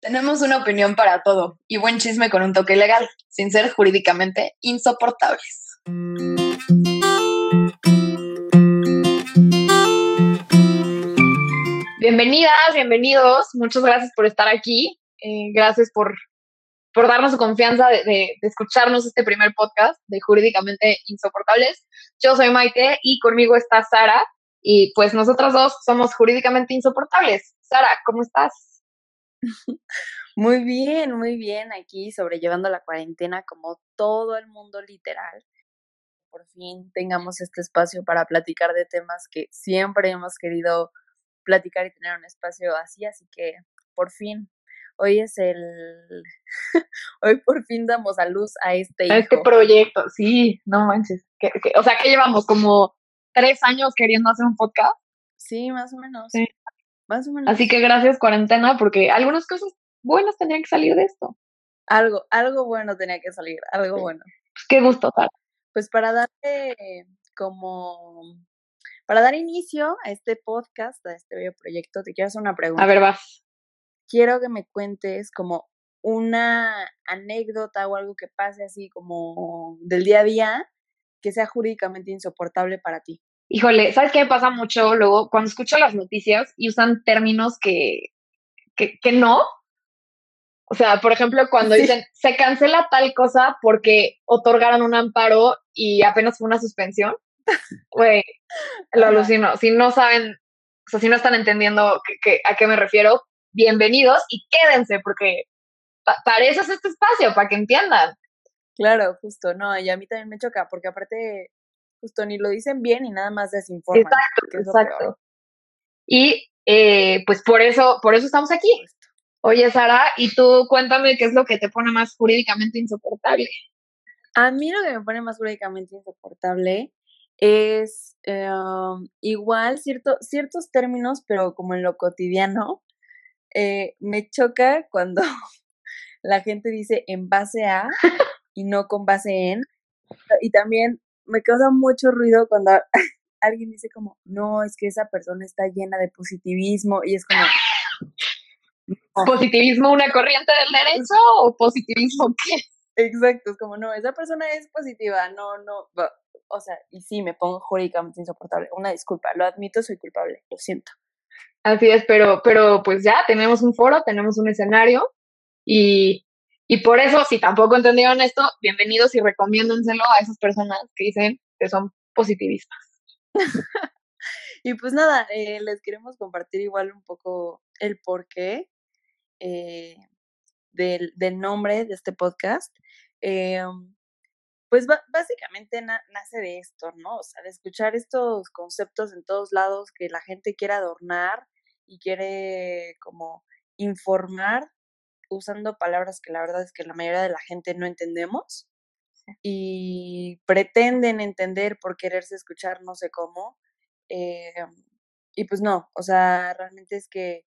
Tenemos una opinión para todo y buen chisme con un toque legal, sin ser jurídicamente insoportables. Bienvenidas, bienvenidos. Muchas gracias por estar aquí. Eh, gracias por, por darnos su confianza de, escucharnos este primer podcast de Jurídicamente Insoportables. Yo soy Maite y conmigo está Sara. Y pues nosotras dos somos jurídicamente insoportables. Sara, ¿cómo estás? Muy bien, muy bien, aquí sobrellevando la cuarentena como todo el mundo literal. Por fin tengamos este espacio para platicar de temas que siempre hemos querido platicar y tener un espacio así, así que por fin, hoy es el, hoy por fin damos a luz a este... A este proyecto, sí, no manches. o sea, que llevamos como tres años queriendo hacer un podcast. Sí, más o menos. Sí. Así que gracias cuarentena porque algunas cosas buenas tenían que salir de esto. Algo, algo bueno tenía que salir, algo bueno. Pues qué gusto, tal. Pues para darle como, para dar inicio a este podcast, a este bello proyecto, te quiero hacer una pregunta. A ver, vas. Quiero que me cuentes como una anécdota o algo que pase así como del día a día que sea jurídicamente insoportable para ti híjole, ¿sabes qué me pasa mucho luego cuando escucho las noticias y usan términos que, que, que no? O sea, por ejemplo, cuando dicen se cancela tal cosa porque otorgaron un amparo y apenas fue una suspensión, güey, lo alucino. Si no saben, o sea, si no están entendiendo que, a qué me refiero, bienvenidos y quédense porque para eso es este espacio, para que entiendan. Claro, justo, no, y a mí también me choca, porque aparte justo ni lo dicen bien y nada más desinforman. Exacto, exacto. Y eh, pues por eso, por eso estamos aquí. Oye, Sara, y tú cuéntame qué es lo que te pone más jurídicamente insoportable. A mí lo que me pone más jurídicamente insoportable es em, igual cierto, ciertos términos, pero como en lo cotidiano, eh, me choca cuando la gente dice en base a y no con base en. Y también me causa mucho ruido cuando alguien dice como, no, es que esa persona está llena de positivismo y es como... ¿Positivismo una corriente del derecho o positivismo qué? Exacto, es como, no, esa persona es positiva, no, no, o sea, y sí, me pongo jurídicamente insoportable. Una disculpa, lo admito, soy culpable, lo siento. Así es, pero, pero pues ya tenemos un foro, tenemos un escenario y y por eso, si tampoco entendieron esto, bienvenidos y recomiéndenselo a esas personas que dicen que son positivistas. y pues nada, eh, les queremos compartir igual un poco el porqué eh, del, del, nombre de este podcast. Eh, pues básicamente nace de esto, ¿no? O sea, de escuchar estos conceptos en todos lados que la gente quiere adornar y quiere como informar usando palabras que la verdad es que la mayoría de la gente no entendemos y pretenden entender por quererse escuchar no sé cómo. Eh, y pues no, o sea, realmente es que,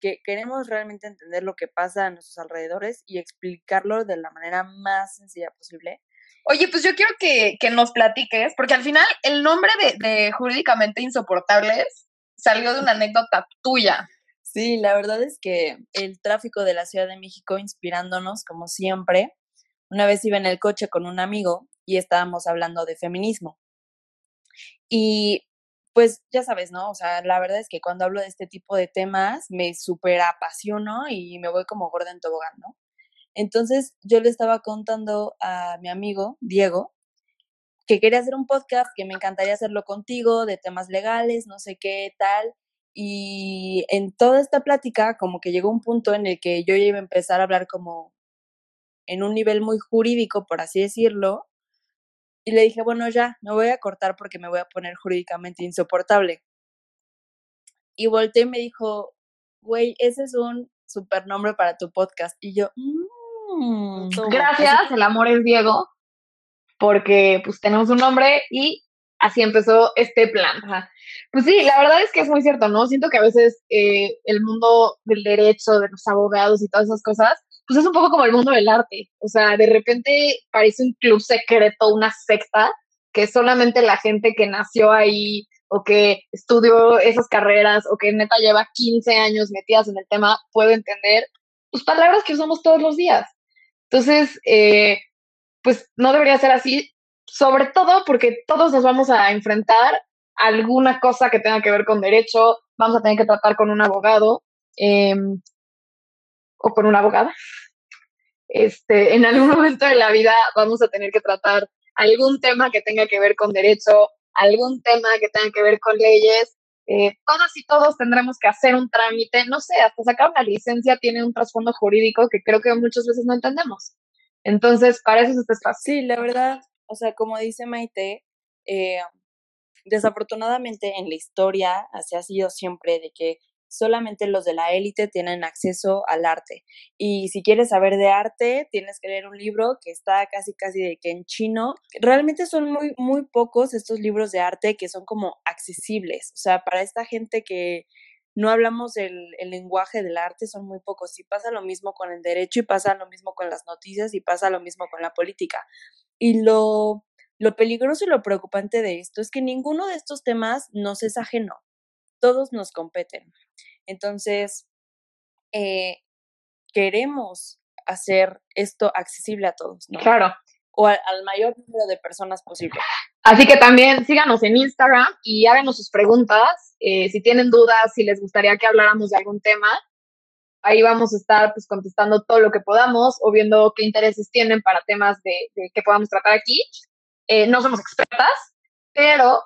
que, queremos realmente entender lo que pasa a nuestros alrededores y explicarlo de la manera más sencilla posible. Oye, pues yo quiero que, que nos platiques, porque al final el nombre de, de Jurídicamente Insoportables salió de una anécdota tuya. Sí, la verdad es que el tráfico de la Ciudad de México inspirándonos como siempre. Una vez iba en el coche con un amigo y estábamos hablando de feminismo. Y pues ya sabes, ¿no? O sea, la verdad es que cuando hablo de este tipo de temas me súper apasiono y me voy como gorda en tobogán, ¿no? Entonces yo le estaba contando a mi amigo, Diego, que quería hacer un podcast, que me encantaría hacerlo contigo, de temas legales, no sé qué tal. Y en toda esta plática, como que llegó un punto en el que yo ya iba a empezar a hablar como en un nivel muy jurídico, por así decirlo. Y le dije, bueno, ya, me voy a cortar porque me voy a poner jurídicamente insoportable. Y volteé y me dijo, güey, ese es un super nombre para tu podcast. Y yo, mmm, gracias, el amor es Diego, porque pues tenemos un nombre y así empezó este plan. Pues sí, la verdad es que es muy cierto, ¿no? Siento que a veces eh, el mundo del derecho, de los abogados y todas esas cosas, pues es un poco como el mundo del arte. O sea, de repente parece un club secreto, una secta, que solamente la gente que nació ahí o que estudió esas carreras o que neta lleva 15 años metidas en el tema puede entender. pues, palabras que usamos todos los días. Entonces, eh, pues no debería ser así, sobre todo porque todos nos vamos a enfrentar a alguna cosa que tenga que ver con derecho, vamos a tener que tratar con un abogado em, o con una abogada. Este, en algún momento de la vida vamos a tener que tratar algún tema que tenga que ver con derecho, algún tema que tenga que ver con leyes. Eh, todas y todos tendremos que hacer un trámite, no sé, hasta sacar una licencia tiene un trasfondo jurídico que creo que muchas veces no entendemos. Entonces, para eso es este. Sí, la verdad, o sea, como dice Maite, eh, desafortunadamente en la historia así ha sido siempre de que solamente los de la élite tienen acceso al arte. Y si quieres saber de arte, tienes que leer un libro que está casi casi de que en chino. Realmente son muy, muy pocos estos libros de arte que son como accesibles. O sea, para esta gente que no hablamos el, el lenguaje del arte, son muy pocos. Y pasa lo mismo con el derecho y pasa lo mismo con las noticias y pasa lo mismo con la política. Y lo, lo peligroso y lo preocupante de esto es que ninguno de estos temas nos es ajeno todos nos competen. Entonces, eh, queremos hacer esto accesible a todos, ¿no? Claro. O al, mayor número de personas posible. Así que también síganos en Instagram y háganos sus preguntas. Eh, si tienen dudas, si les gustaría que habláramos de algún tema, ahí vamos a estar pues contestando todo lo que podamos o viendo qué intereses tienen para temas de, que podamos tratar aquí. Eh, no somos expertas, pero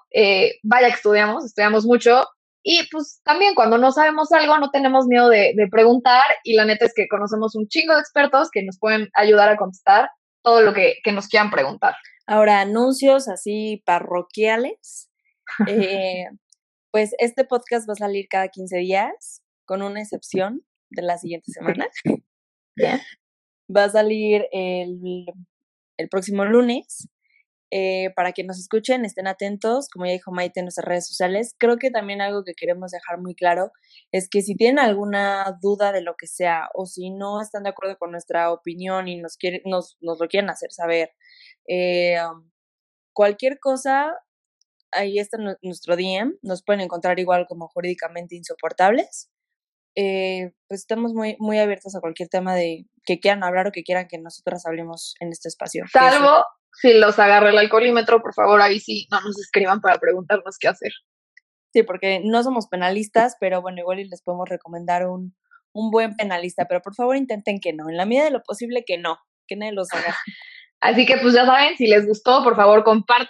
vaya que estudiamos, estudiamos mucho y pues también cuando no sabemos algo no tenemos miedo de, preguntar y la neta es que conocemos un chingo de expertos que nos pueden ayudar a contestar todo lo que, nos quieran preguntar. Ahora, anuncios así parroquiales. Eh, pues este podcast va a salir cada 15 días, con una excepción de la siguiente semana. Va a salir el, el próximo lunes eh, para que nos escuchen, estén atentos, como ya dijo Maite en nuestras redes sociales. Creo que también algo que queremos dejar muy claro es que si tienen alguna duda de lo que sea o si no están de acuerdo con nuestra opinión y nos, quieren, nos, nos lo quieren hacer saber, eh, um, cualquier cosa, ahí está nuestro DM, nos pueden encontrar igual como jurídicamente insoportables. Eh, pues estamos muy, muy abiertos a cualquier tema de que quieran hablar o que quieran que nosotras hablemos en este espacio. Salvo si los agarra el alcoholímetro, por favor, ahí sí, no nos escriban para preguntarnos qué hacer. Sí, porque no somos penalistas, pero bueno, igual les podemos recomendar un, un buen penalista, pero por favor intenten que no, en la medida de lo posible que no, que nadie los haga. Así que pues ya saben, si les gustó, por favor compartan,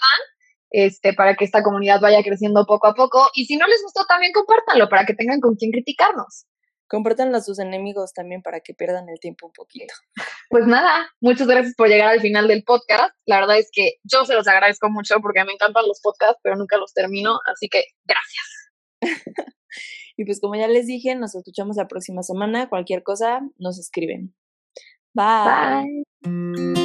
este, para que esta comunidad vaya creciendo poco a poco, y si no les gustó, también compártanlo para que tengan con quién criticarnos. Compártanlo a sus enemigos también para que pierdan el tiempo un poquito. Pues nada, muchas gracias por llegar al final del podcast. La verdad es que yo se los agradezco mucho porque me encantan los podcasts, pero nunca los termino, así que gracias. y pues como ya les dije, nos escuchamos la próxima semana. Cualquier cosa, nos escriben. Bye. Bye.